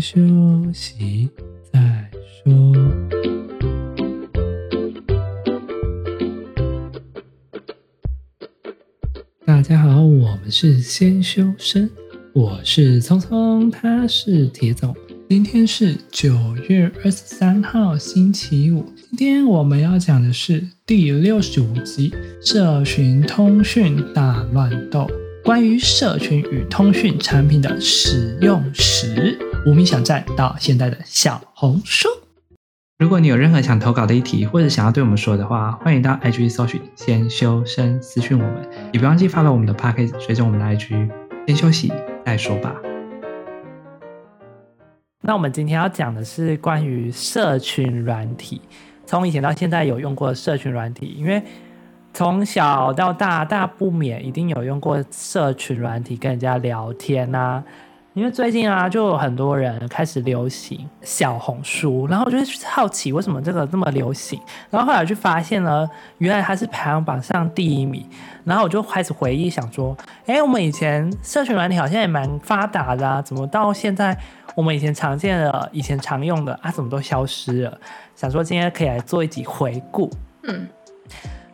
休息再说。大家好，我们是先修身，我是聪聪，他是铁总。今天是九月二十三号，星期五。今天我们要讲的是第六十五集《社群通讯大乱斗》，关于社群与通讯产品的使用时，无名小站到现在的小红书。如果你有任何想投稿的议题，或者想要对我们说的话，欢迎到 IG 搜寻“先修身”私讯我们，也别忘记 follow 我们的 Podcast，随着我们的 IG。先休息再说吧。那我们今天要讲的是关于社群软体，从以前到现在有用过社群软体，因为从小到大，大不免一定有用过社群软体跟人家聊天啊。因为最近啊，就有很多人开始流行小红书，然后我就好奇为什么这个这么流行，然后后来就发现了，原来它是排行榜上第一名，然后我就开始回忆，想说，哎，我们以前社群软体好像也蛮发达的啊，怎么到现在？我们以前常见的、以前常用的啊，怎么都消失了？想说今天可以来做一集回顾。嗯，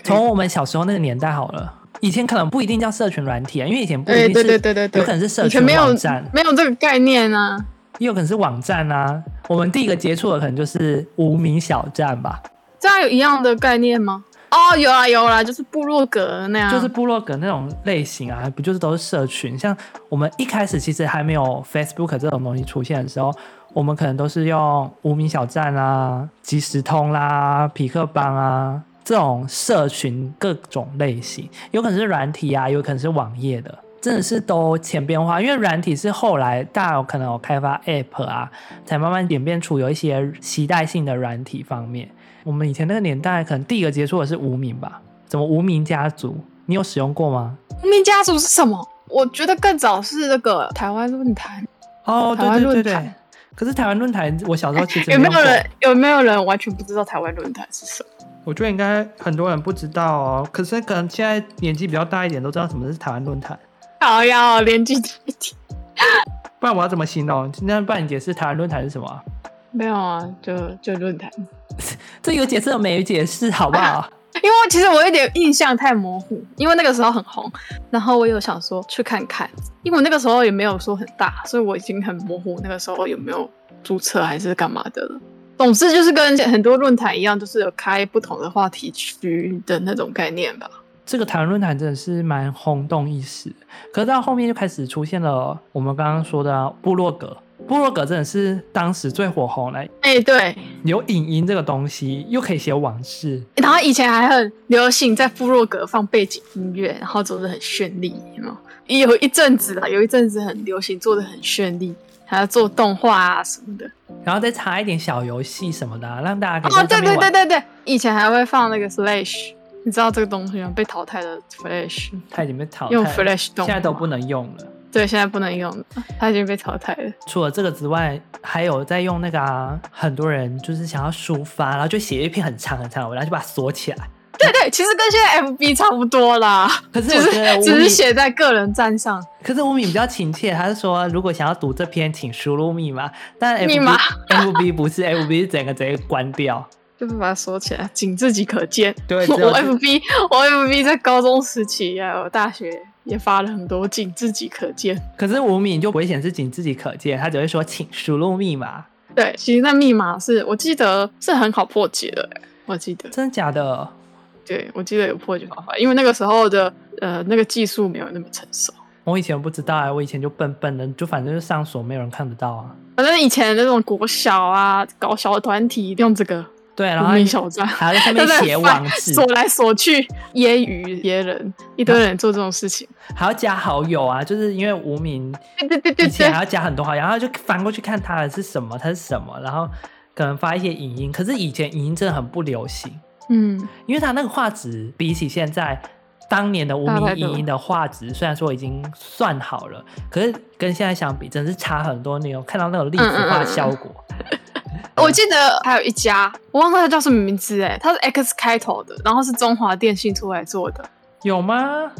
从我们小时候那个年代好了，以前可能不一定叫社群软体啊，因为以前不一定是，对对对对对，有可能是社群网站，没有，没有这个概念啊，也有可能是网站啊。我们第一个接触的可能就是无名小站吧？这样有一样的概念吗？哦，有啊有啦，就是部落格那样，就是部落格那种类型啊，不就是都是社群？像我们一开始其实还没有 Facebook 这种东西出现的时候，我们可能都是用无名小站啊、即时通啦、匹克邦啊这种社群各种类型，有可能是软体啊，有可能是网页的，真的是都千变化。因为软体是后来大家有可能有开发 App 啊，才慢慢演变出有一些携带性的软体方面。我们以前那个年代，可能第一个接触的是无名吧？怎么无名家族？你有使用过吗？无名家族是什么？我觉得更早是那个台湾论坛。哦，对对对对。可是台湾论坛，我小时候其实没有没有人有没有人完全不知道台湾论坛是什么？我觉得应该很多人不知道哦。可是可能现在年纪比较大一点，都知道什么是台湾论坛。好呀，年纪大一点。不然我要怎么形容？今天帮你解释台湾论坛是什么？没有啊，就就论坛。这有解释没解释，好不好？因为其实我有点印象太模糊，因为那个时候很红，然后我有想说去看看，因为我那个时候也没有说很大，所以我已经很模糊那个时候有没有注册还是干嘛的了。总之就是跟很多论坛一样，就是有开不同的话题区的那种概念吧。这个台湾论坛真的是蛮轰动一时，可是到后面就开始出现了我们刚刚说的部落格。部落格真的是当时最火红的，哎、欸，对，有影音这个东西，又可以写往事，然后以前还很流行在部落格放背景音乐，然后做的很绚丽，有没有？有一阵子啦，有一阵子很流行做的很绚丽，还要做动画啊什么的，然后再插一点小游戏什么的，啊，让大家可以。哦，对对对对对，以前还会放那个 Flash，你知道这个东西吗？被淘汰的 Flash，它已经被淘汰，用 Flash 动，现在都不能用了。对，现在不能用了，它已经被淘汰了。除了这个之外，还有在用那个啊，很多人就是想要抒发，然后就写一篇很长很长的文，然后就把它锁起来。对对，其实跟现在 FB 差不多啦。可是我觉得只是写在个人站上。可是吴敏比较亲切，他是说如果想要读这篇，请输入密码。但 FB, 密码 FB 不是 FB 是整个直接关掉，就是把它锁起来，仅自己可见。对，我 FB 我 FB 在高中时期还有大学。也发了很多，仅自己可见。可是无名就不会显示仅自己可见，他只会说请输入密码。对，其实那密码是我记得是很好破解的，我记得。真的假的？对，我记得有破解方法，因为那个时候的呃那个技术没有那么成熟。我以前不知道啊，我以前就笨笨的，就反正就上锁，没有人看得到啊。反正以前那种国小啊，搞小团体用这个。对，然后还要在上面 写网址，锁来锁去，揶揄别人，一堆人做这种事情，还要加好友啊，就是因为无名，对对对对，以前还要加很多好友，然后就翻过去看他的是什么，他是什么，然后可能发一些影音，可是以前影音真的很不流行，嗯，因为他那个画质比起现在当年的无名影音的画质，虽然说已经算好了，可是跟现在相比，真的是差很多。你有看到那种立体化效果？嗯嗯嗯 我记得还有一家，我忘了它叫什么名字哎，它是 X 开头的，然后是中华电信出来做的，有吗？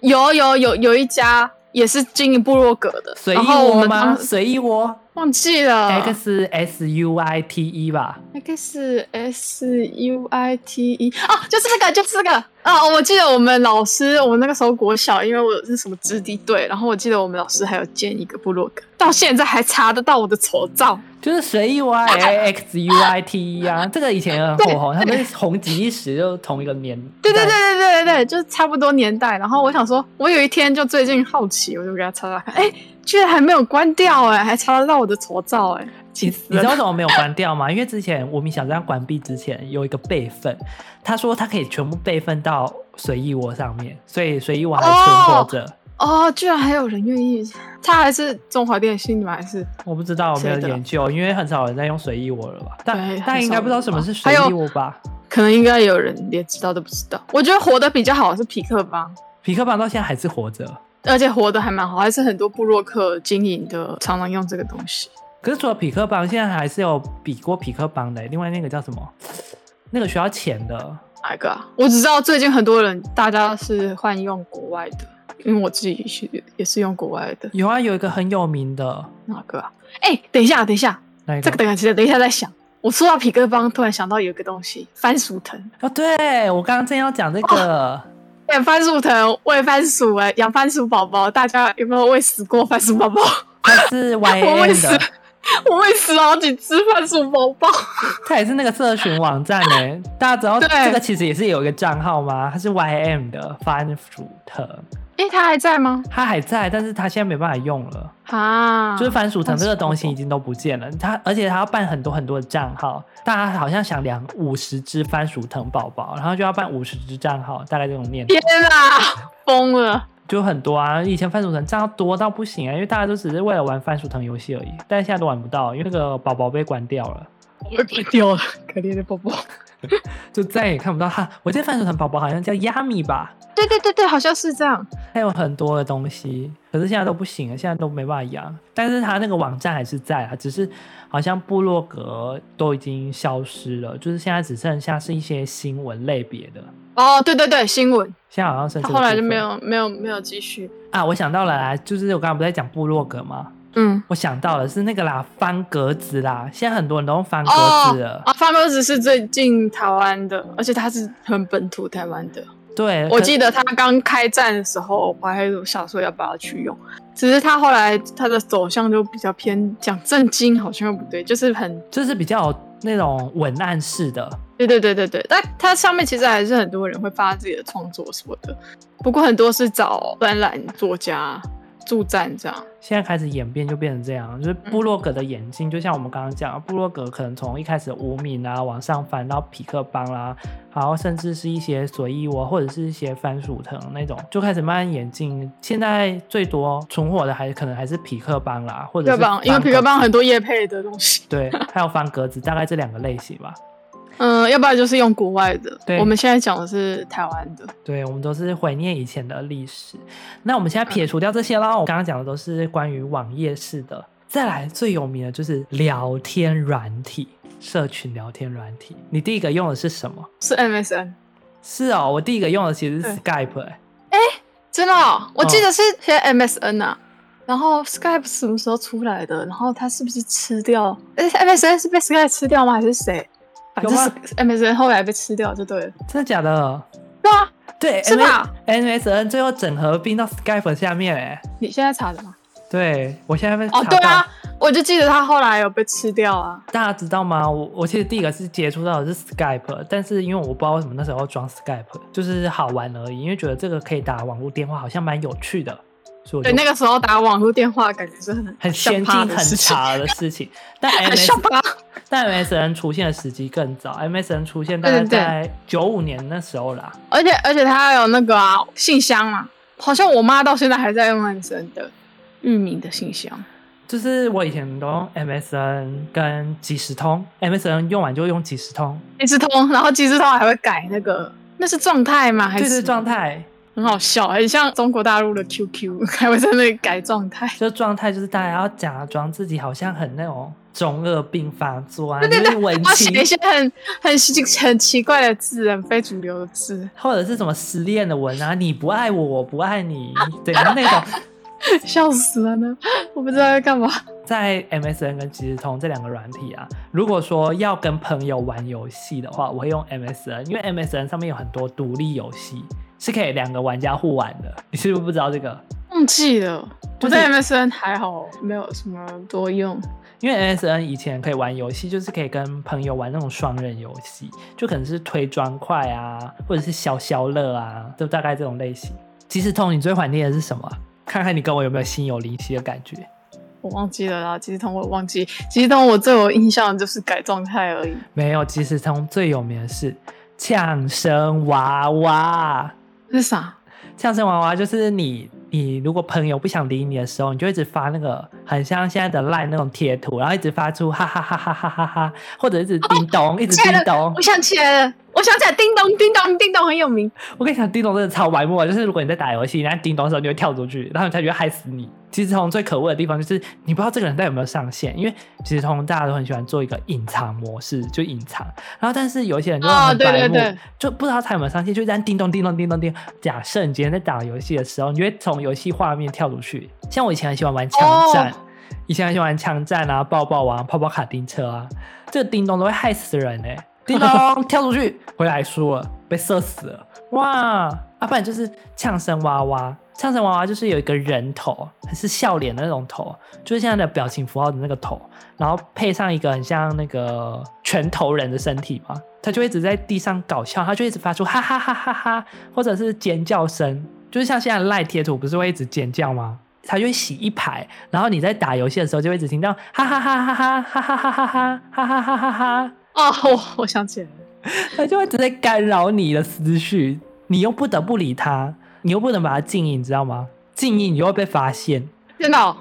有有有有一家也是经营部落格的，随意窝吗？随意窝，忘记了。X S U I T E 吧？X S U I T E 哦，就是这个，就是这个啊！我记得我们老师，我那个时候国小，因为我是什么子弟队，然后我记得我们老师还有建一个部落格，到现在还查得到我的丑照，就是随意 Y X U I T E 啊，这个以前也很火红，他们红极一时，就同一个年。对对对对对对对，就是差不多年代。然后我想说，我有一天就最近好奇，我就给他查查看，哎。居然还没有关掉哎、欸，还查得到我的丑照哎、欸！你你知道为什么没有关掉吗？因为之前无名小站关闭之前有一个备份，他说他可以全部备份到随意窝上面，所以随意窝还存活着。哦，居然还有人愿意？他还是中华电信吗？还是我不知道，我没有研究，因为很少人在用随意窝了吧？但大家应该不知道什么是随意窝吧？可能应该有人连知道都不知道。我觉得活得比较好是匹克邦，匹克邦到现在还是活着。而且活得还蛮好，还是很多部落客经营的，常常用这个东西。可是除了匹克邦，现在还是有比过匹克邦的。另外那个叫什么？那个需要钱的哪一个啊？我只知道最近很多人大家是换用国外的，因为我自己是也是用国外的。有啊，有一个很有名的哪个啊？哎、欸，等一下，等一下，这个等一下，等一下再想。我说到痞客邦，突然想到有一个东西，番薯藤。哦，对，我刚刚正要讲这个。哦番薯藤，喂番薯哎，养番薯宝宝，大家有没有喂死过番薯宝宝？它是 Y M 的，我喂死，好几只番薯宝宝。它也是那个社群网站哎，大家知道这个其实也是有一个账号吗？它是 Y M 的番薯藤。哎、欸，他还在吗？他还在，但是他现在没办法用了啊。就是番薯藤这个东西已经都不见了。他而且他要办很多很多的账号，大家好像想养五十只番薯藤宝宝，然后就要办五十只账号，大概这种念头。天啊，疯了！就很多啊，以前番薯藤账号多到不行啊，因为大家都只是为了玩番薯藤游戏而已，但是现在都玩不到，因为那个宝宝被关掉了。被关掉了，可怜的宝宝，就再也看不到他。我记得番薯藤宝宝好像叫亚米吧。对对对对，好像是这样。还有很多的东西，可是现在都不行了，现在都没办法养。但是他那个网站还是在啊，只是好像部落格都已经消失了，就是现在只剩下是一些新闻类别的。哦，对对对，新闻。现在好像剩下。后来就没有没有没有继续啊！我想到了啦，就是我刚刚不是在讲部落格吗？嗯，我想到了是那个啦，方格子啦。现在很多人都用方格子了。啊、哦，方格子是最近台湾的，而且它是很本土台湾的。对，我记得他刚开战的时候，我还有想说要不要去用，只是他后来他的走向就比较偏讲正经，好像又不对，就是很就是比较那种文案式的。对对对对对，但它上面其实还是很多人会发自己的创作什么的，不过很多是找专栏作家。驻站这样，现在开始演变就变成这样，就是布洛格的演进，就像我们刚刚讲，布洛格可能从一开始无名啊往上翻到匹克邦啦，然后甚至是一些随意窝或者是一些番薯藤那种，就开始慢慢演进。现在最多存活的还可能还是匹克邦啦，或者是因为匹克邦很多叶配的东西，对，还有方格子，大概这两个类型吧。嗯，要不然就是用国外的。对，我们现在讲的是台湾的。对，我们都是怀念以前的历史。那我们现在撇除掉这些啦，嗯、我刚刚讲的都是关于网页式的。再来最有名的就是聊天软体，社群聊天软体。你第一个用的是什么？是 MSN。是哦，我第一个用的其实是 Skype、欸。哎，真的、哦？我记得是先 MSN 啊，然后 Skype 什么时候出来的？然后它是不是吃掉？哎，MSN 是被 Skype 吃掉吗？还是谁？就是 MSN 后来被吃掉就对了，真的假的？对啊，对，是吧？MSN 最后整合并到 Skype 下面，哎，你现在查的吗？对，我现在被查哦，对啊，我就记得他后来有被吃掉啊。大家知道吗？我我其实第一个是接触到的是 Skype，但是因为我不知道为什么那时候要装 Skype，就是好玩而已，因为觉得这个可以打网络电话，好像蛮有趣的。对，那个时候打网络电话感觉是很很先进、很潮的事情。但 MSN 但 MSN 出现的时机更早，MSN 出现大概在九五年那时候啦。而且而且它还有那个啊信箱嘛，好像我妈到现在还在用 MSN 的域名的信箱。就是我以前都用 MSN 跟即时通，MSN 用完就用即时通，即时通，然后即时通还会改那个，那是状态吗？还是状态？很好笑，很像中国大陆的 QQ，还会在那里改状态。这状态就是大家要假装自己好像很那种中二病发作啊，对对对，文要写一些很 很奇很奇怪的字，很非主流的字，或者是什么失恋的文啊，你不爱我，我不爱你，对，那种 笑死了呢！我不知道在干嘛。在 MSN 跟即时通这两个软体啊，如果说要跟朋友玩游戏的话，我会用 MSN，因为 MSN 上面有很多独立游戏是可以两个玩家互玩的。你是不是不知道这个？忘记了。我在 MSN 还好，没有什么多用。因为 MSN 以前可以玩游戏，就是可以跟朋友玩那种双人游戏，就可能是推砖块啊，或者是消消乐啊，就大概这种类型。即时通，你最怀念的是什么？看看你跟我有没有心有灵犀的感觉。我忘记了啦，即时通我忘记。即时通我最有印象的就是改状态而已。没有，即时通最有名的是呛声娃娃。是啥？相声娃娃就是你。你如果朋友不想理你的时候，你就一直发那个很像现在的 LINE 那种贴图，然后一直发出哈哈哈哈哈哈哈，或者一直叮咚，哦、一直叮咚。我想起来了。我想起来，叮咚叮咚叮咚很有名。我跟你讲，叮咚真的超白目，就是如果你在打游戏，然后叮咚的时候，你会跳出去，然后他就会害死你。其实通最可恶的地方就是你不知道这个人到底有没有上线，因为其实通大家都很喜欢做一个隐藏模式，就隐藏。然后但是有一些人就很白目，哦、对对对，就不知道他有没有上线，就在叮咚叮咚叮咚叮咚。假设你今天在打游戏的时候，你会从游戏画面跳出去。像我以前很喜欢玩枪战，哦、以前很喜欢玩枪战啊，抱抱王、泡泡卡丁车啊，这个叮咚都会害死人哎、欸。叮咚，跳出去，回来输了，被射死了。哇！啊，不然就是呛声娃娃，呛声娃娃就是有一个人头，还是笑脸的那种头，就是现在的表情符号的那个头，然后配上一个很像那个拳头人的身体嘛，他就一直在地上搞笑，他就一直发出哈哈哈哈哈，或者是尖叫声，就是像现在赖贴图不是会一直尖叫吗？他就会洗一排，然后你在打游戏的时候就会只听到哈哈哈哈哈哈哈哈哈哈哈哈哈哈。哦，我我想起来了，它就会直接干扰你的思绪，你又不得不理它，你又不能把它静音，你知道吗？静音你就会被发现，真的、哦、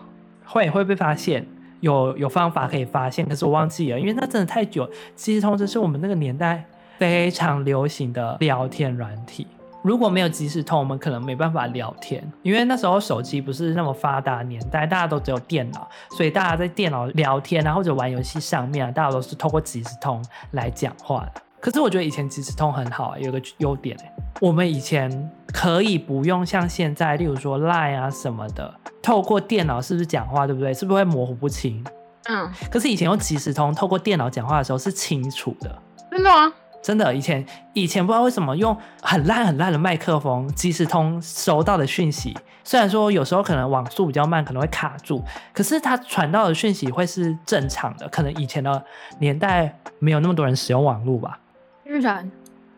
会会被发现，有有方法可以发现，可是我忘记了，因为那真的太久。即时通是我们那个年代非常流行的聊天软体。如果没有即时通，我们可能没办法聊天，因为那时候手机不是那么发达年代，大家都只有电脑，所以大家在电脑聊天啊，或者玩游戏上面啊，大家都是透过即时通来讲话的。可是我觉得以前即时通很好，有个优点，我们以前可以不用像现在，例如说 Line 啊什么的，透过电脑是不是讲话，对不对？是不是会模糊不清？嗯。可是以前用即时通，透过电脑讲话的时候是清楚的。真的吗？真的，以前以前不知道为什么用很烂很烂的麦克风，即时通收到的讯息，虽然说有时候可能网速比较慢，可能会卡住，可是它传到的讯息会是正常的。可能以前的年代没有那么多人使用网络吧。居然，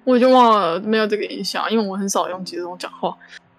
我已经忘了没有这个印象，因为我很少用即时通讲话，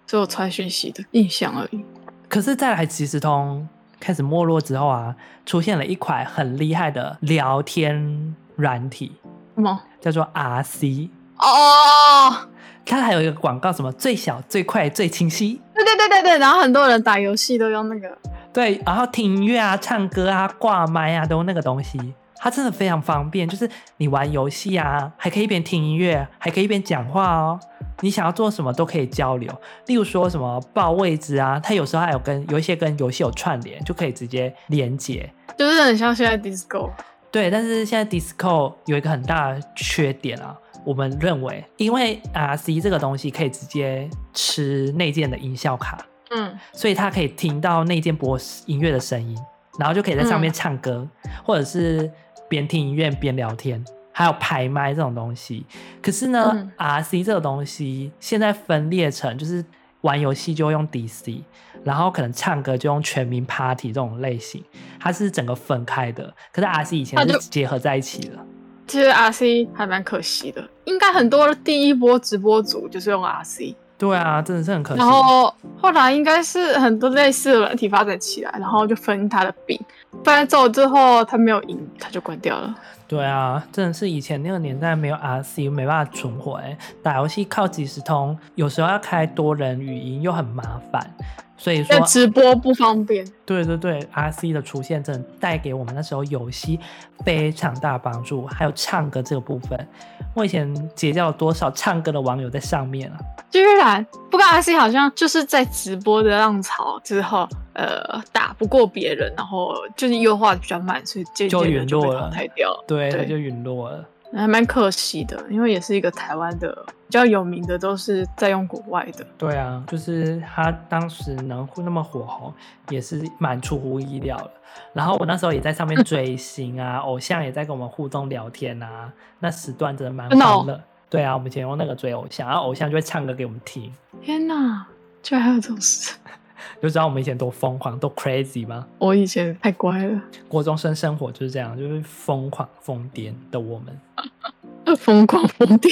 只有传讯息的印象而已。可是再来即时通开始没落之后啊，出现了一款很厉害的聊天软体。什么叫做 RC 哦？它还有一个广告，什么最小、最快、最清晰？对对对对对。然后很多人打游戏都用那个。对，然后听音乐啊、唱歌啊、挂麦啊，都用那个东西。它真的非常方便，就是你玩游戏啊，还可以一边听音乐，还可以一边讲话哦。你想要做什么都可以交流，例如说什么报位置啊，它有时候还有跟有一些跟游戏有串联，就可以直接连接，就是很像现在 Discord。对，但是现在 Discord 有一个很大的缺点啊，我们认为，因为 RC 这个东西可以直接吃内建的音效卡，嗯，所以它可以听到内建播音乐的声音，然后就可以在上面唱歌，嗯、或者是边听音乐边聊天，还有排麦这种东西。可是呢、嗯、RC 这个东西现在分裂成就是。玩游戏就用 DC，然后可能唱歌就用全民 Party 这种类型，它是整个分开的。可是 RC 以前是结合在一起的。其实 RC 还蛮可惜的，应该很多第一波直播组就是用 RC。对啊，真的是很可惜。然后后来应该是很多类似的软体发展起来，然后就分他的饼。不然走之后他没有赢，他就关掉了。对啊，真的是以前那个年代没有 RC 没办法存活，打游戏靠即时通，有时候要开多人语音又很麻烦。所以说直播不方便。对对对，RC 的出现真的带给我们那时候游戏非常大帮助，还有唱歌这个部分，我以前结交了多少唱歌的网友在上面啊！居然，不过 RC 好像就是在直播的浪潮之后，呃，打不过别人，然后就是优化比较慢，所以就陨落了。对，对就陨落了。还蛮可惜的，因为也是一个台湾的比较有名的，都是在用国外的。对啊，就是他当时能那么火红，也是蛮出乎意料的。然后我那时候也在上面 追星啊，偶像也在跟我们互动聊天啊，那时段真的蛮欢乐。对啊，我们以前用那个追偶像，然后偶像就会唱歌给我们听。天哪，居然还有这种事！就知道我们以前多疯狂、多 crazy 吗？我以前太乖了。国中生生活就是这样，就是疯狂疯癫的我们。疯狂疯癫。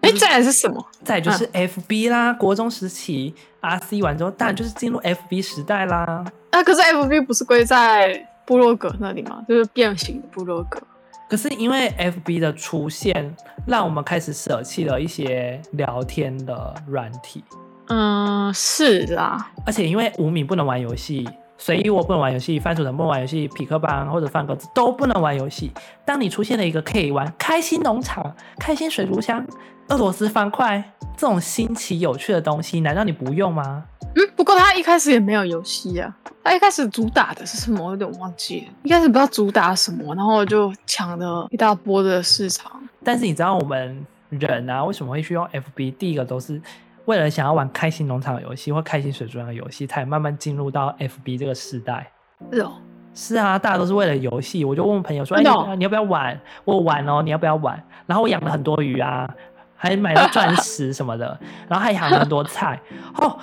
哎、欸，再来是什么？再来就是 FB 啦。啊、国中时期，RC 完之后，当然就是进入 FB 时代啦。啊，可是 FB 不是归在部落格那里吗？就是变形的部落格。可是因为 FB 的出现，让我们开始舍弃了一些聊天的软体。嗯，是啦。而且因为无名不能玩游戏，随意我不能玩游戏，番薯藤不能玩游戏，匹克邦或者方格子都不能玩游戏。当你出现了一个可以玩开心农场、开心水族箱、俄罗斯方块这种新奇有趣的东西，难道你不用吗？嗯，不过他一开始也没有游戏啊。他一开始主打的是什么？我有点忘记了。一开始不知道主打什么，然后就抢了一大波的市场。但是你知道我们人啊，为什么会去用 FB？第一个都是为了想要玩开心农场的游戏或开心水族箱的游戏，才慢慢进入到 FB 这个时代。是哦，是啊，大家都是为了游戏。我就问朋友说：“哎、欸，你要不要玩？我玩哦，你要不要玩？”然后我养了很多鱼啊，还买了钻石什么的，然后还养了很多菜哦。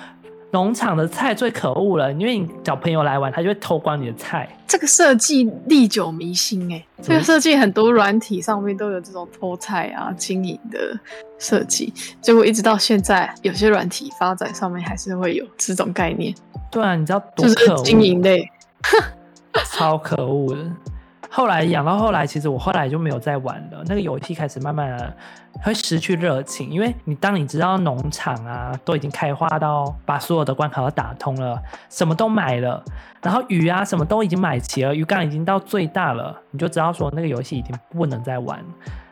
农场的菜最可恶了，因为你找朋友来玩，他就会偷光你的菜。这个设计历久弥新哎，这个设计很多软体上面都有这种偷菜啊、经营的设计，结果一直到现在，有些软体发展上面还是会有这种概念。对啊，你知道多可恶？就是经营类，超可恶的。后来养到后来，其实我后来就没有再玩了。那个游戏开始慢慢的会失去热情，因为你当你知道农场啊都已经开花到把所有的关卡都打通了，什么都买了，然后鱼啊什么都已经买齐了，鱼缸已经到最大了，你就知道说那个游戏已经不能再玩。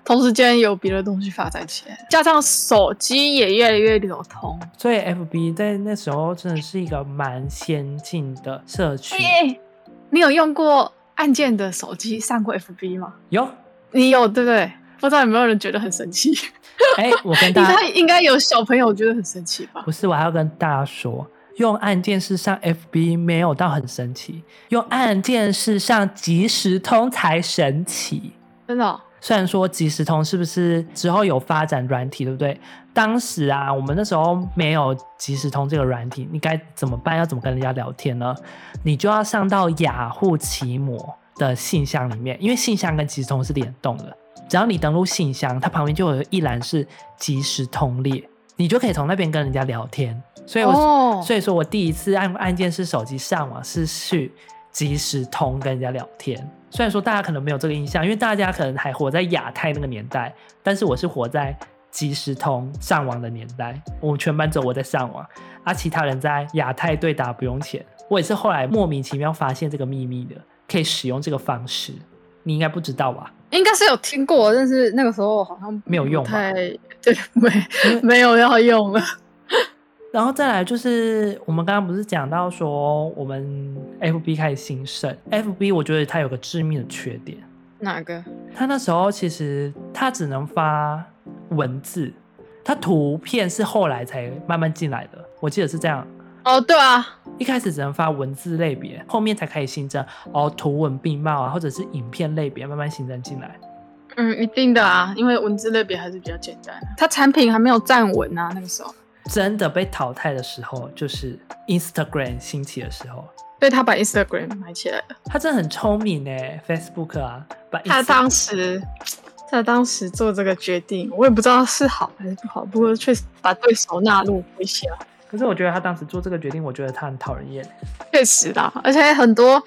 同时间有别的东西发展起来，加上手机也越来越流通，所以 FB 在那时候真的是一个蛮先进的社区。欸，你有用过？按键的手机上过 FB 吗？有，你有对不对？不知道有没有人觉得很神奇？哎、欸，我跟大家 应该有小朋友觉得很神奇吧？不是，我还要跟大家说，用按键式上 FB 没有到很神奇，用按键式上即时通才神奇。真的、哦？虽然说即时通是不是之后有发展软体，对不对？当时啊，我们那时候没有即时通这个软体，你该怎么办？要怎么跟人家聊天呢？你就要上到雅虎奇摩的信箱里面，因为信箱跟即时通是联动的。只要你登录信箱，它旁边就有一栏是即时通列，你就可以从那边跟人家聊天。所以我，我、oh. 所以说我第一次按按键式手机上网是去即时通跟人家聊天。虽然说大家可能没有这个印象，因为大家可能还活在亚太那个年代，但是我是活在即时通上网的年代。我们全班只有我在上网，而、啊、其他人在亚太对打不用钱。我也是后来莫名其妙发现这个秘密的，可以使用这个方式。你应该不知道吧？应该是有听过，但是那个时候好像没有用。太对，没没有要用了。然后再来就是，我们刚刚不是讲到说，我们 FB 开始兴盛，FB 我觉得它有个致命的缺点。哪个？它那时候其实它只能发文字，它图片是后来才慢慢进来的，我记得是这样。哦，对啊，一开始只能发文字类别，后面才可以新增哦图文并茂啊，或者是影片类别慢慢新增进来。嗯，一定的啊，因为文字类别还是比较简单，它产品还没有站稳啊，那个时候。真的被淘汰的时候，就是 Instagram 兴起的时候。对，他把 Instagram 买起来了。他真的很聪明呢，Facebook 啊，把他当时他当时做这个决定，我也不知道是好还是不好，不过确实把对手纳入麾下。可是我觉得他当时做这个决定，我觉得他很讨人厌。确实啦，而且很多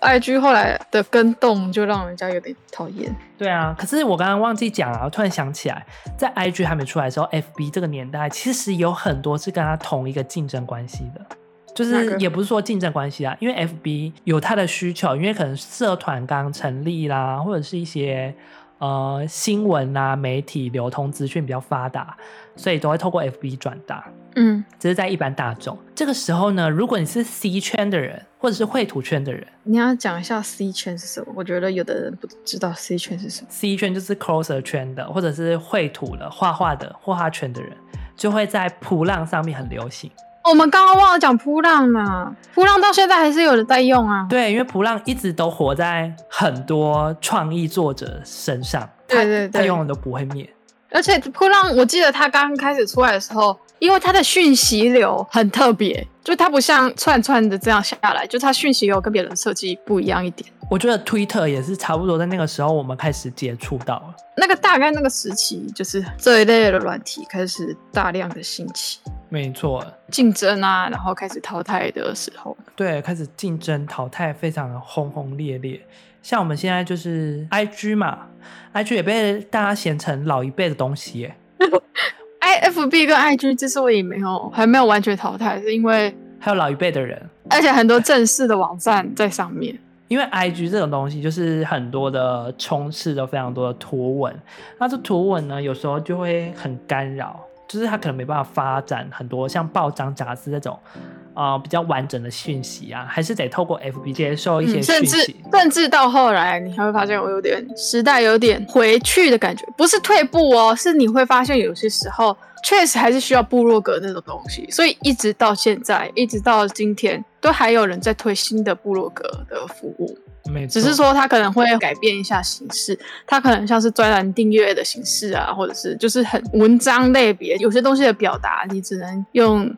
IG 后来的跟动就让人家有点讨厌。对啊，可是我刚刚忘记讲了，我突然想起来，在 IG 还没出来的时候，FB 这个年代其实有很多是跟他同一个竞争关系的，就是也不是说竞争关系啊，因为 FB 有它的需求，因为可能社团刚成立啦，或者是一些呃新闻啊、媒体流通资讯比较发达，所以都会透过 FB 转达。嗯，只是在一般大众这个时候呢，如果你是 C 圈的人，或者是绘图圈的人，你要讲一下 C 圈是什么？我觉得有的人不知道 C 圈是什么。C 圈就是 coser 圈的，或者是绘图的、画画的、画画圈的人，就会在普浪上面很流行。我们刚刚忘了讲扑浪呢，扑浪到现在还是有人在用啊。对，因为扑浪一直都活在很多创意作者身上，对对对，他永远都不会灭。而且扑浪，我记得他刚开始出来的时候，因为他的讯息流很特别，就它不像串串的这样下来，就它讯息流跟别人设计不一样一点。我觉得 Twitter 也是差不多在那个时候，我们开始接触到了。那个大概那个时期，就是这一类的软体开始大量的兴起。没错，竞争啊，然后开始淘汰的时候，对，开始竞争淘汰，非常的轰轰烈烈。像我们现在就是 IG 嘛，IG 也被大家嫌成老一辈的东西耶。IFB 跟 IG 之所以没有还没有完全淘汰，是因为还有老一辈的人，而且很多正式的网站在上面。因为 IG 这种东西就是很多的充斥着非常多的图文，那这图文呢，有时候就会很干扰，就是它可能没办法发展很多像报章杂志这种。啊、呃，比较完整的讯息啊，还是得透过 FB 接受一些讯息。嗯、甚至甚至到后来，你还会发现我有点时代有点回去的感觉，不是退步哦，是你会发现有些时候确实还是需要部落格那种东西，所以一直到现在，一直到今天，都还有人在推新的部落格的服务。只是说它可能会改变一下形式，它可能像是专栏订阅的形式啊，或者是就是很文章类别，有些东西的表达你只能用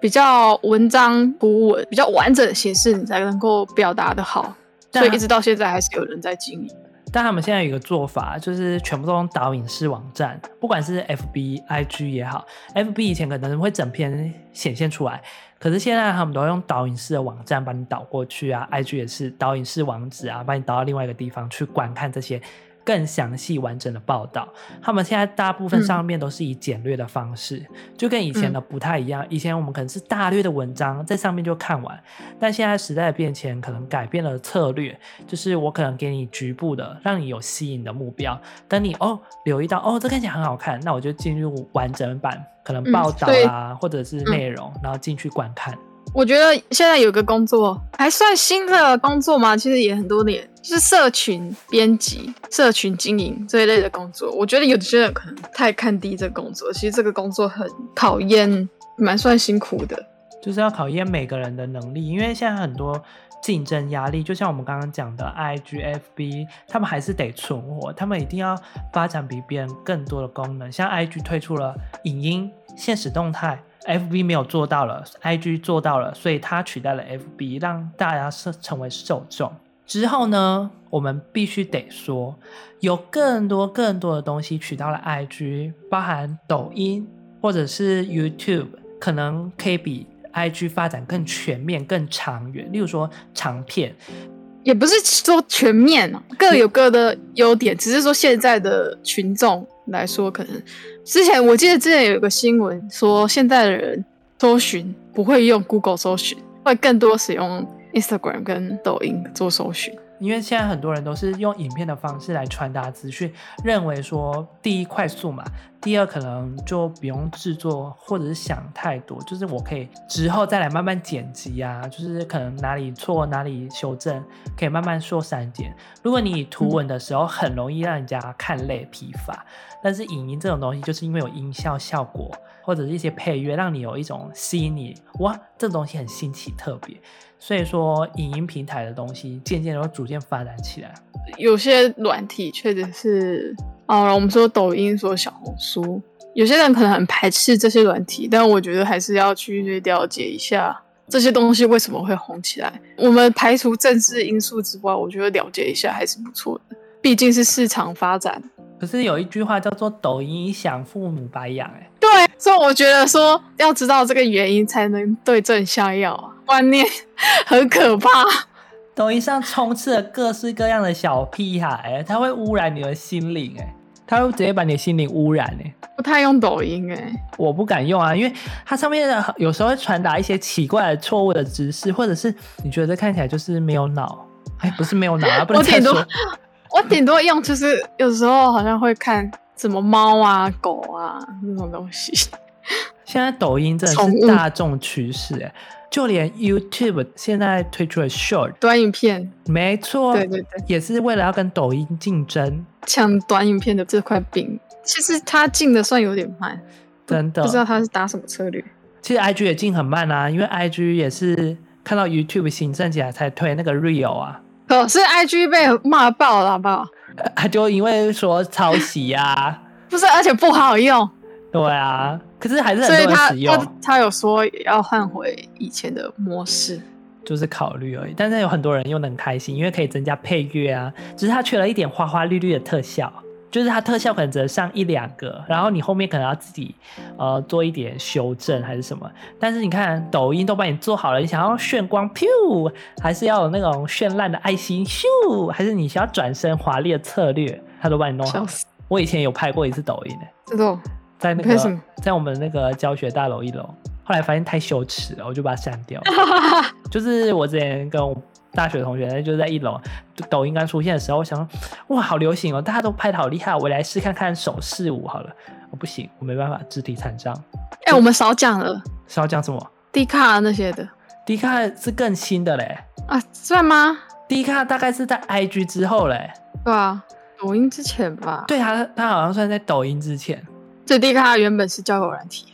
比较文章图文比较完整的形式，你才能够表达的好。所以一直到现在还是有人在经营。但他们现在有一个做法，就是全部都用导引式网站，不管是 FB、IG 也好，FB 以前可能会整篇显现出来。可是现在他们都用导引式的网站把你导过去啊，IG 也是导引式网址啊，把你导到另外一个地方去观看这些更详细完整的报道。他们现在大部分上面都是以简略的方式，嗯、就跟以前的不太一样。以前我们可能是大略的文章在上面就看完，但现在时代的变迁可能改变了策略，就是我可能给你局部的，让你有吸引的目标。等你哦留意到哦这看起来很好看，那我就进入完整版。可能报道啊，嗯、或者是内容，嗯、然后进去观看。我觉得现在有个工作还算新的工作嘛，其实也很多年，就是社群编辑、社群经营这一类的工作。我觉得有些人可能太看低这工作，其实这个工作很考验，蛮算辛苦的，就是要考验每个人的能力，因为现在很多。竞争压力，就像我们刚刚讲的，IGFB，他们还是得存活，他们一定要发展比别人更多的功能。像 IG 推出了影音、现实动态，FB 没有做到了，IG 做到了，所以它取代了 FB，让大家是成为受众。之后呢，我们必须得说，有更多更多的东西取到了 IG，包含抖音或者是 YouTube，可能可以比。IG 发展更全面、更长远，例如说长片，也不是说全面，各有各的优点，只是说现在的群众来说，可能之前我记得之前有一个新闻说，现在的人搜寻不会用 Google 搜寻，会更多使用 Instagram 跟抖音做搜寻。因为现在很多人都是用影片的方式来传达资讯，认为说第一快速嘛，第二可能就不用制作或者是想太多，就是我可以之后再来慢慢剪辑啊，就是可能哪里错哪里修正，可以慢慢说删减。如果你图文的时候很容易让人家看累疲乏，但是影音这种东西就是因为有音效效果或者是一些配乐，让你有一种吸引你，哇，这东西很新奇特别。所以说，影音平台的东西渐渐都会逐渐发展起来。有些软体确实是，哦，我们说抖音、说小红书，有些人可能很排斥这些软体，但我觉得还是要去了解一下这些东西为什么会红起来。我们排除政治因素之外，我觉得了解一下还是不错的，毕竟是市场发展。可是有一句话叫做“抖音响，父母白养”，哎，对，所以我觉得说要知道这个原因，才能对症下药啊。观念很可怕，抖音上充斥了各式各样的小屁孩，它会污染你的心灵，哎，它会直接把你的心灵污染，哎，不太用抖音，哎，我不敢用啊，因为它上面的有时候会传达一些奇怪的、错误的知识，或者是你觉得看起来就是没有脑，哎，不是没有脑啊，不能这样说。我 我顶多用就是有时候好像会看什么猫啊、狗啊那种东西。现在抖音真的是大众趋势哎，就连 YouTube 现在推出了 Short 短影片，没错，对对对，也是为了要跟抖音竞争，抢短影片的这块饼。其实它进的算有点慢，真的不知道它是打什么策略。其实 IG 也进很慢啊，因为 IG 也是看到 YouTube 兴盛起来才推那个 Real 啊。可是 IG 被骂爆了，好不好？就因为说抄袭呀、啊，不是，而且不好用。对啊，可是还是很多人使用。他，他，他有说要换回以前的模式，就是考虑而已。但是有很多人用的很开心，因为可以增加配乐啊，只是它缺了一点花花绿绿的特效。就是它特效可能只能上一两个，然后你后面可能要自己呃做一点修正还是什么。但是你看抖音都帮你做好了，你想要炫光，咻，还是要有那种绚烂的爱心，咻，还是你想要转身华丽的策略，它都帮你弄好。我以前有拍过一次抖音的，这种在那个在我们那个教学大楼一楼，后来发现太羞耻了，我就把它删掉。就是我之前跟我。大学同学就是在一楼，抖音刚出现的时候，我想说，哇，好流行哦，大家都拍的好厉害，我来试看看手势舞好了。我不行，我没办法，肢体残障。哎、欸，我们少讲了，少讲什么？D 卡那些的，D 卡是更新的嘞。啊，算吗？D 卡大概是在 IG 之后嘞。对啊，抖音之前吧。对啊，他好像算在抖音之前。这 D 卡原本是交友软体。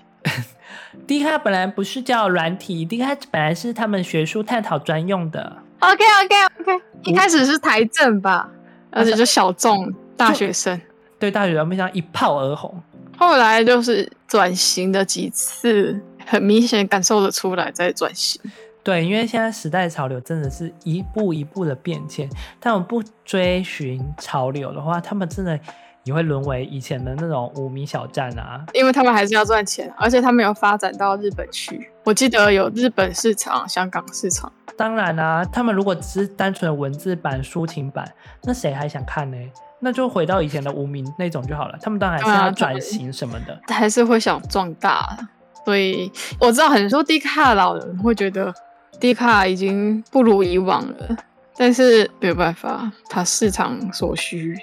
D 卡本来不是交友软体，D 卡本来是他们学术探讨专用的。OK OK OK，一开始是台政吧，而且就小众大学生，对大学生非常一炮而红。后来就是转型的几次，很明显感受得出来在转型。对，因为现在时代潮流真的是一步一步的变迁，但我不追寻潮流的话，他们真的。你会沦为以前的那种无名小站啊，因为他们还是要赚钱，而且他们有发展到日本去。我记得有日本市场、香港市场。当然啦、啊，他们如果只是单纯的文字版、抒情版，那谁还想看呢？那就回到以前的无名那种就好了。他们当然还是要转型什么的，还是会想壮大。所以我知道很多低卡老人会觉得低卡已经不如以往了，但是没有办法，它市场所需。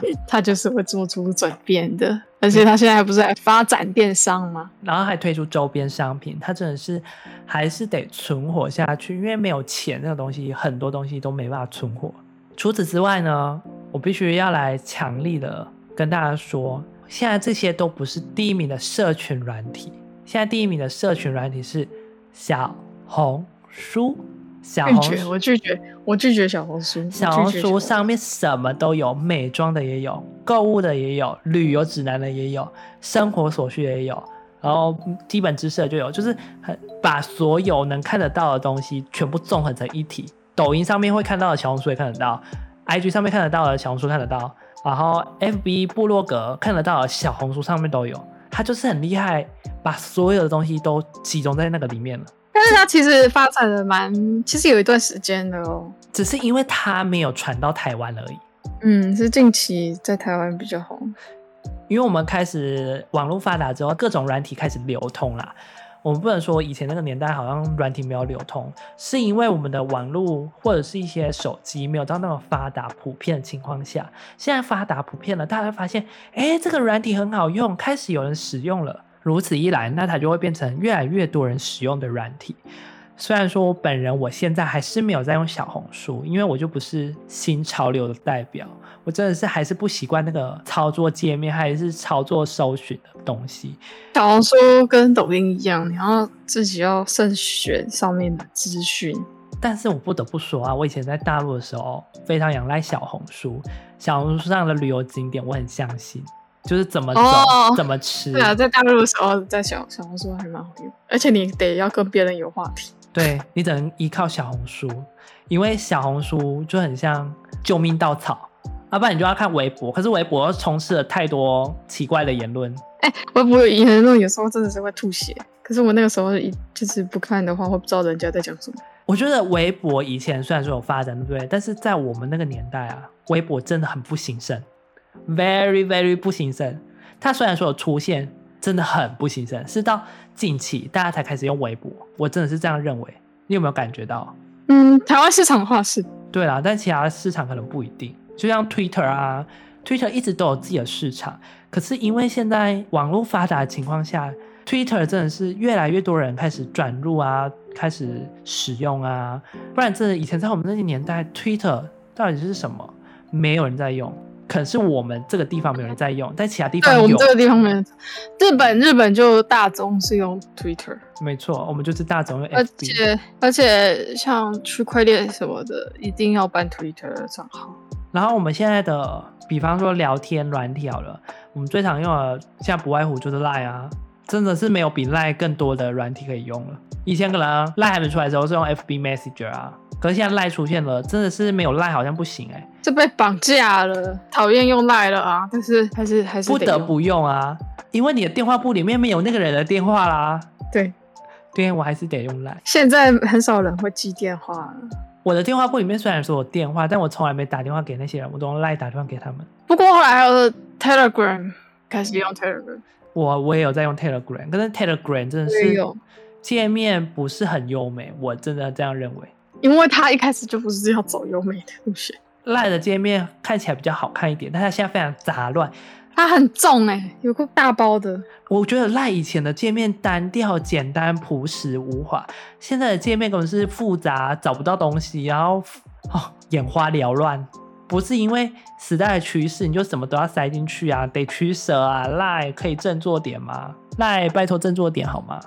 他就是会做出转变的，而且他现在不是在发展电商吗？然后还推出周边商品，他真的是还是得存活下去，因为没有钱这个东西，很多东西都没办法存活。除此之外呢，我必须要来强力的跟大家说，现在这些都不是第一名的社群软体，现在第一名的社群软体是小红书。小红书，我拒绝，我拒绝小红书。小红书上面什么都有，美妆的也有，购物的也有，旅游指南的也有，生活所需的也有，然后基本知识的就有，就是很把所有能看得到的东西全部综合成一体。抖音上面会看到的，小红书也看得到；IG 上面看得到的，小红书看得到；然后 FB 部落格看得到的，小红书上面都有。它就是很厉害，把所有的东西都集中在那个里面了。但是它其实发展的蛮，其实有一段时间的哦，只是因为它没有传到台湾而已。嗯，是近期在台湾比较红，因为我们开始网络发达之后，各种软体开始流通啦。我们不能说以前那个年代好像软体没有流通，是因为我们的网络或者是一些手机没有到那么发达普遍的情况下，现在发达普遍了，大家发现，哎，这个软体很好用，开始有人使用了。如此一来，那它就会变成越来越多人使用的软体。虽然说我本人我现在还是没有在用小红书，因为我就不是新潮流的代表，我真的是还是不习惯那个操作界面，还是操作搜寻的东西。小红书跟抖音一样，你要自己要慎选上面的资讯。但是我不得不说啊，我以前在大陆的时候非常仰赖小红书，小红书上的旅游景点我很相信。就是怎么走，oh, 怎么吃。对啊，在大陆的时候，在小小红书还蛮好用，而且你得要跟别人有话题。对，你只能依靠小红书，因为小红书就很像救命稻草，要不然你就要看微博。可是微博充斥了太多奇怪的言论。哎、欸，微博言论有时候真的是会吐血。可是我那个时候一就是不看的话，会不知道人家在讲什么。我觉得微博以前虽然说有发展，对不对？但是在我们那个年代啊，微博真的很不兴盛。Very very 不兴盛，它虽然说有出现，真的很不兴盛，是到近期大家才开始用微博。我真的是这样认为，你有没有感觉到？嗯，台湾市场的话是。对啦，但其他市场可能不一定。就像 Twitter 啊，Twitter 一直都有自己的市场，可是因为现在网络发达的情况下，Twitter 真的是越来越多人开始转入啊，开始使用啊，不然真的以前在我们那些年代，Twitter 到底是什么？没有人在用。可是我们这个地方没有人在用，在其他地方有。对，我们这个地方没有。日本日本就大宗是用 Twitter，没错，我们就是大宗用 FB。而且而且像区块链什么的，一定要办 Twitter 的账号。然后我们现在的，比方说聊天软体好了，我们最常用的，现在不外乎就是 Line 啊，真的是没有比 Line 更多的软体可以用了。以前可能 Line 还没出来的时候是用 FB Messenger 啊。可是现在 Line 出现了，真的是没有 Line 好像不行哎、欸，这被绑架了，讨厌用 Line 了啊！但是还是还是不得不用啊，因为你的电话簿里面没有那个人的电话啦。对，对，我还是得用 Line。现在很少人会记电话了。我的电话簿里面虽然说有电话，但我从来没打电话给那些人，我都用赖打电话给他们。不过后来还有 Telegram 开始用 Telegram，我我也有在用 Telegram，可是 Telegram 真的是界面不是很优美，我真的这样认为。因为它一开始就不是要走优美的路线，赖的界面看起来比较好看一点，但它现在非常杂乱，它很重哎、欸，有个大包的。我觉得赖以前的界面单调、简单、朴实无华，现在的界面根本是复杂，找不到东西，然后哦眼花缭乱。不是因为时代的趋势，你就什么都要塞进去啊，得取舍啊。赖可以振作点吗？赖拜托振作点好吗？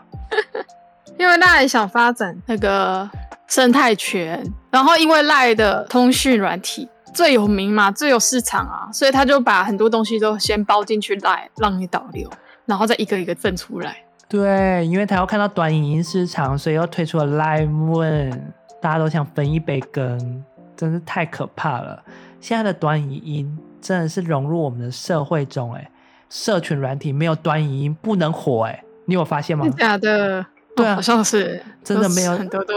因为赖想发展那个。生态圈，然后因为赖的通讯软体最有名嘛，最有市场啊，所以他就把很多东西都先包进去赖，让你导流，然后再一个一个分出来。对，因为他要看到短影音市场，所以又推出了 Live One，大家都想分一杯羹，真是太可怕了。现在的短影音真的是融入我们的社会中，哎，社群软体没有短影音不能火，哎，你有发现吗？假的。对啊，好像是真的没有很多都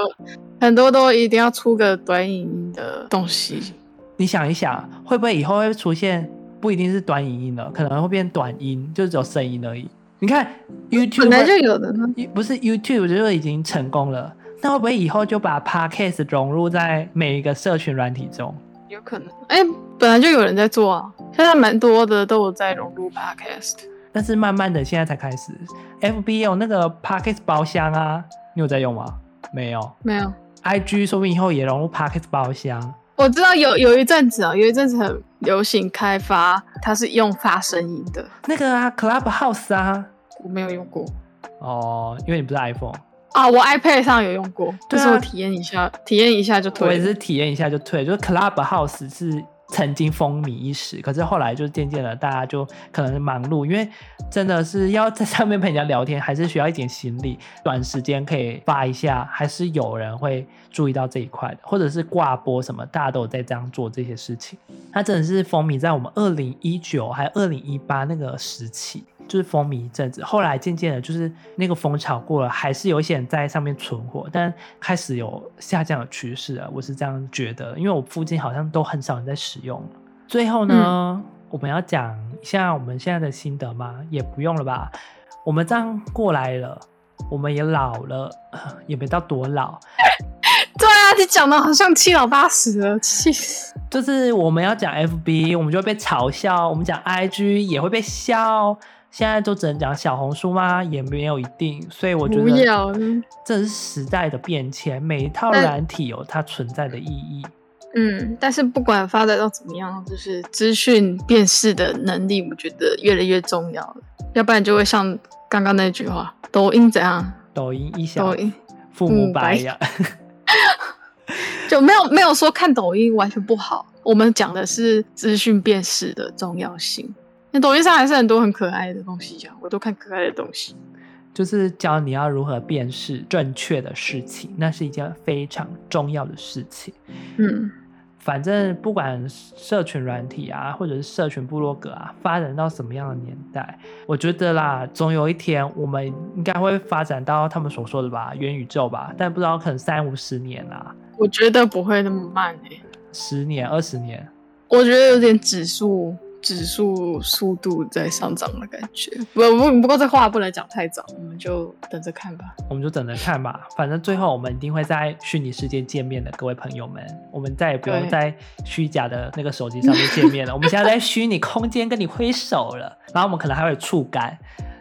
很多都一定要出个短影音的东西。你想一想，会不会以后会出现不一定是短影音了，可能会变短音，就只有声音而已。你看 YouTube 本来就有的呢，不是 YouTube 就已经成功了，那会不会以后就把 Podcast 融入在每一个社群软体中？有可能，哎，本来就有人在做啊，现在蛮多的都有在融入 Podcast。但是慢慢的，现在才开始。FB 有那个 Podcast 包厢啊，你有在用吗？没有，没有。IG 说不定以后也融入 Podcast 包厢。我知道有有一阵子啊，有一阵子很流行开发，它是用发声音的。那个啊，Clubhouse 啊，我没有用过。哦，因为你不是 iPhone 啊，我 iPad 上有用过，就是我体验一下，体验一下就退。我也是体验一下就退，就是 Clubhouse 是。曾经风靡一时，可是后来就渐渐的，大家就可能忙碌，因为真的是要在上面陪人家聊天，还是需要一点心力。短时间可以发一下，还是有人会注意到这一块的，或者是挂播什么，大家都有在这样做这些事情。它真的是风靡在我们二零一九还有二零一八那个时期。就是风靡一阵子，后来渐渐的，就是那个风潮过了，还是有一些人在上面存活，但开始有下降的趋势啊，我是这样觉得，因为我附近好像都很少人在使用。最后呢，嗯、我们要讲一下我们现在的心得吗？也不用了吧，我们这样过来了，我们也老了，也没到多老。对啊，你讲的好像七老八十了，气死！就是我们要讲 FB，我们就会被嘲笑；我们讲 IG 也会被笑。现在就只能讲小红书吗？也没有一定，所以我觉得这是时代的变迁，每一套软体有它存在的意义。嗯，但是不管发展到怎么样，就是资讯辨识的能力，我觉得越来越重要了。要不然就会像刚刚那句话：“抖音怎样？抖音一小，抖音父母白养。嗯”就没有没有说看抖音完全不好。我们讲的是资讯辨识的重要性。那抖音上还是很多很可爱的东西呀，我都看可爱的东西，就是教你要如何辨识正确的事情，那是一件非常重要的事情。嗯，反正不管社群软体啊，或者是社群部落格啊，发展到什么样的年代，我觉得啦，总有一天我们应该会发展到他们所说的吧，元宇宙吧，但不知道可能三五十年啦。我觉得不会那么慢诶、欸，十年、二十年，我觉得有点指数。指数速度在上涨的感觉。不不不过这话不能讲太早，我们就等着看吧。我们就等着看吧，反正最后我们一定会在虚拟世界见面的，各位朋友们，我们再也不用在虚假的那个手机上面见面了。我们现在在虚拟空间跟你挥手了，然后我们可能还会触感。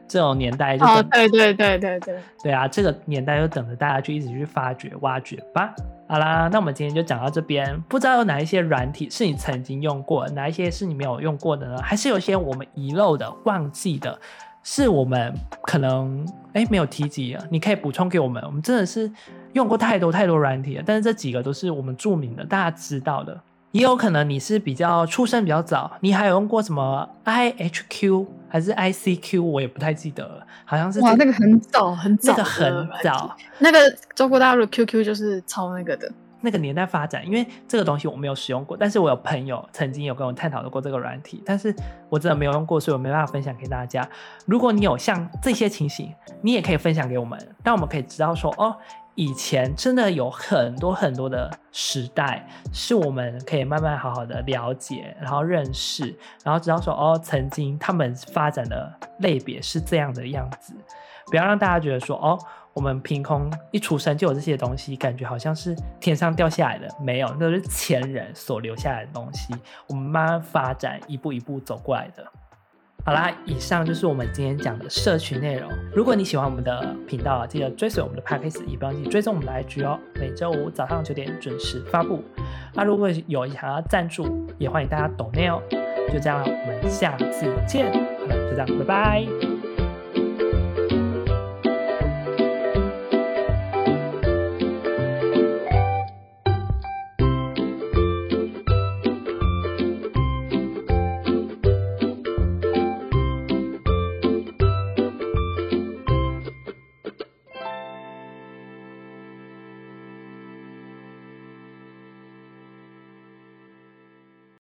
这种年代就哦，对对对对对，对啊，这个年代就等着大家去一直去发掘、挖掘吧。好啦，那我们今天就讲到这边。不知道有哪一些软体是你曾经用过，哪一些是你没有用过的呢？还是有些我们遗漏的、忘记的，是我们可能哎没有提及啊？你可以补充给我们。我们真的是用过太多太多软体了，但是这几个都是我们著名的、大家知道的。也有可能你是比较出生比较早，你还有用过什么 IHQ 还是 ICQ？我也不太记得了，好像是、这个、哇，那个很早很早，那个很早，那个中国大陆 QQ 就是抄那个的。那个年代发展，因为这个东西我没有使用过，但是我有朋友曾经有跟我探讨过这个软体，但是我真的没有用过，所以我没办法分享给大家。如果你有像这些情形，你也可以分享给我们，让我们可以知道说哦。以前真的有很多很多的时代，是我们可以慢慢好好的了解，然后认识，然后知道说哦，曾经他们发展的类别是这样的样子，不要让大家觉得说哦，我们凭空一出生就有这些东西，感觉好像是天上掉下来的，没有，那都是前人所留下来的东西，我们慢慢发展，一步一步走过来的。好啦，以上就是我们今天讲的社群内容。如果你喜欢我们的频道，记得追随我们的 p a c k a g e 也不忘记追踪我们的 IG 哦。每周五早上九点准时发布。那如果有想要赞助，也欢迎大家抖内哦。就这样，我们下次见。好了，就这样，拜拜。